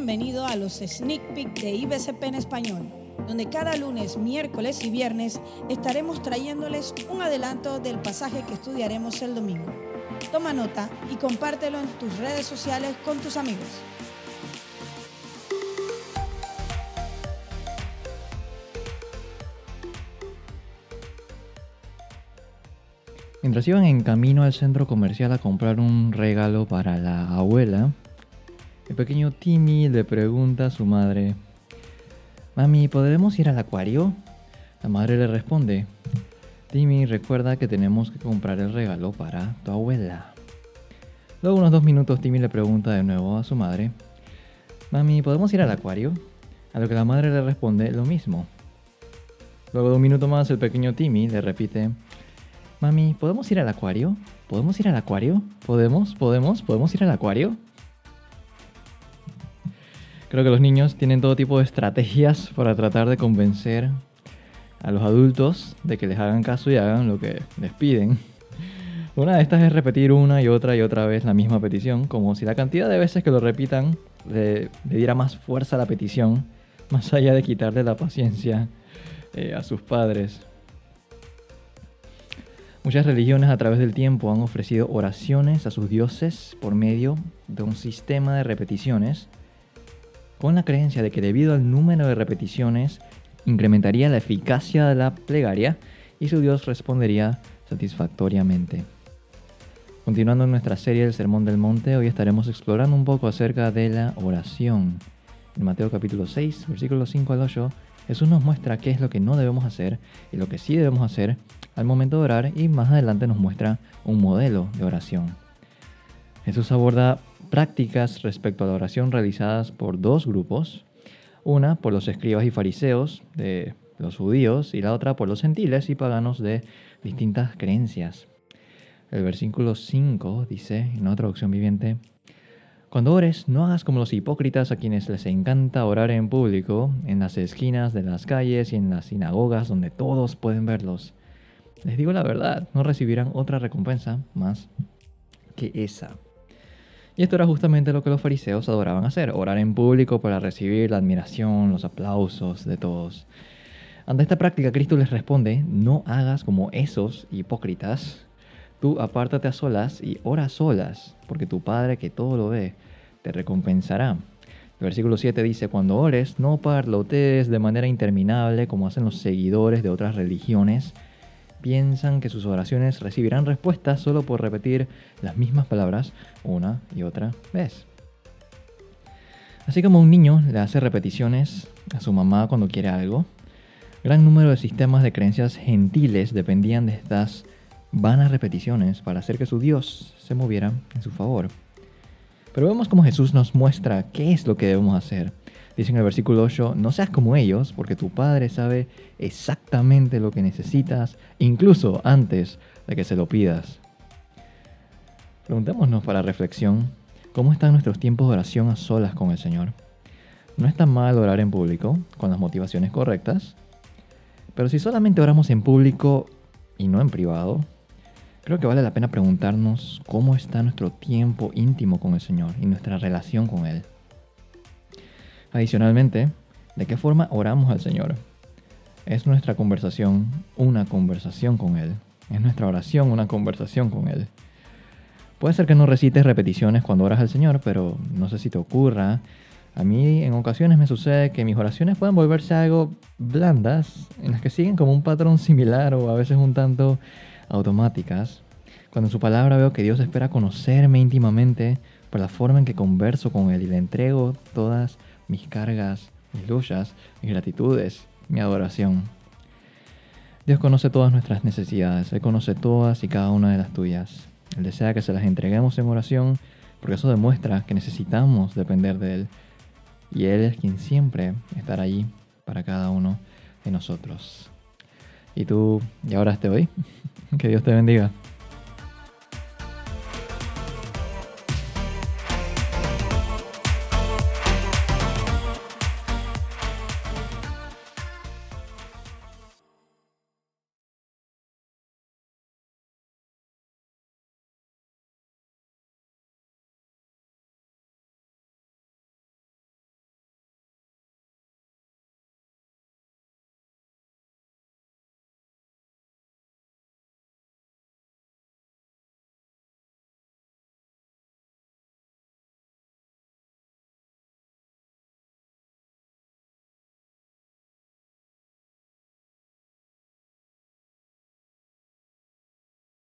bienvenido a los Sneak Peek de IBCP en español, donde cada lunes, miércoles y viernes estaremos trayéndoles un adelanto del pasaje que estudiaremos el domingo. Toma nota y compártelo en tus redes sociales con tus amigos. Mientras iban en camino al centro comercial a comprar un regalo para la abuela, el pequeño Timmy le pregunta a su madre, Mami, ¿podremos ir al acuario? La madre le responde, Timmy, recuerda que tenemos que comprar el regalo para tu abuela. Luego unos dos minutos Timmy le pregunta de nuevo a su madre, Mami, ¿podemos ir al acuario? A lo que la madre le responde lo mismo. Luego de un minuto más el pequeño Timmy le repite, Mami, ¿podemos ir al acuario? ¿Podemos ir al acuario? ¿Podemos? ¿Podemos? ¿Podemos ir al acuario? Creo que los niños tienen todo tipo de estrategias para tratar de convencer a los adultos de que les hagan caso y hagan lo que les piden. Una de estas es repetir una y otra y otra vez la misma petición, como si la cantidad de veces que lo repitan le, diera más fuerza a la petición, más allá de quitarle la paciencia eh, a sus padres. Muchas religiones a través del tiempo han ofrecido oraciones a sus dioses por medio de un sistema de repeticiones, con la creencia de que debido al número de repeticiones incrementaría la eficacia de la plegaria y su dios respondería satisfactoriamente. Continuando nuestra serie del Sermón del Monte, hoy estaremos explorando un poco acerca de la oración. En Mateo capítulo 6, versículos 5 al 8, Jesús nos muestra qué es lo que no debemos hacer y lo que sí debemos hacer al momento de orar y más adelante nos muestra un modelo de oración. Jesús aborda prácticas respecto a la oración realizadas por dos grupos, una por los escribas y fariseos de los judíos y la otra por los gentiles y paganos de distintas creencias. El versículo 5 dice, en otra traducción viviente, cuando ores, no hagas como los hipócritas a quienes les encanta orar en público, en las esquinas de las calles y en las sinagogas donde todos pueden verlos. Les digo la verdad, no recibirán otra recompensa más que esa. Y esto era justamente lo que los fariseos adoraban hacer, orar en público para recibir la admiración, los aplausos de todos. Ante esta práctica, Cristo les responde, no hagas como esos hipócritas. Tú apártate a solas y ora solas, porque tu Padre que todo lo ve, te recompensará. El versículo 7 dice, cuando ores, no parlotees de manera interminable como hacen los seguidores de otras religiones piensan que sus oraciones recibirán respuestas solo por repetir las mismas palabras una y otra vez. Así como un niño le hace repeticiones a su mamá cuando quiere algo, gran número de sistemas de creencias gentiles dependían de estas vanas repeticiones para hacer que su Dios se moviera en su favor. Pero vemos cómo Jesús nos muestra qué es lo que debemos hacer Dice en el versículo 8, no seas como ellos, porque tu Padre sabe exactamente lo que necesitas, incluso antes de que se lo pidas. Preguntémonos para reflexión, ¿cómo están nuestros tiempos de oración a solas con el Señor? No está mal orar en público, con las motivaciones correctas, pero si solamente oramos en público y no en privado, creo que vale la pena preguntarnos cómo está nuestro tiempo íntimo con el Señor y nuestra relación con Él. Adicionalmente, ¿de qué forma oramos al Señor? ¿Es nuestra conversación una conversación con Él? ¿Es nuestra oración una conversación con Él? Puede ser que no recites repeticiones cuando oras al Señor, pero no sé si te ocurra. A mí en ocasiones me sucede que mis oraciones pueden volverse algo blandas, en las que siguen como un patrón similar o a veces un tanto automáticas. Cuando en su palabra veo que Dios espera conocerme íntimamente por la forma en que converso con Él y le entrego todas mis cargas, mis luchas, mis gratitudes, mi adoración. Dios conoce todas nuestras necesidades, Él conoce todas y cada una de las tuyas. Él desea que se las entreguemos en oración porque eso demuestra que necesitamos depender de Él y Él es quien siempre estará allí para cada uno de nosotros. Y tú, ¿ya oraste hoy? que Dios te bendiga.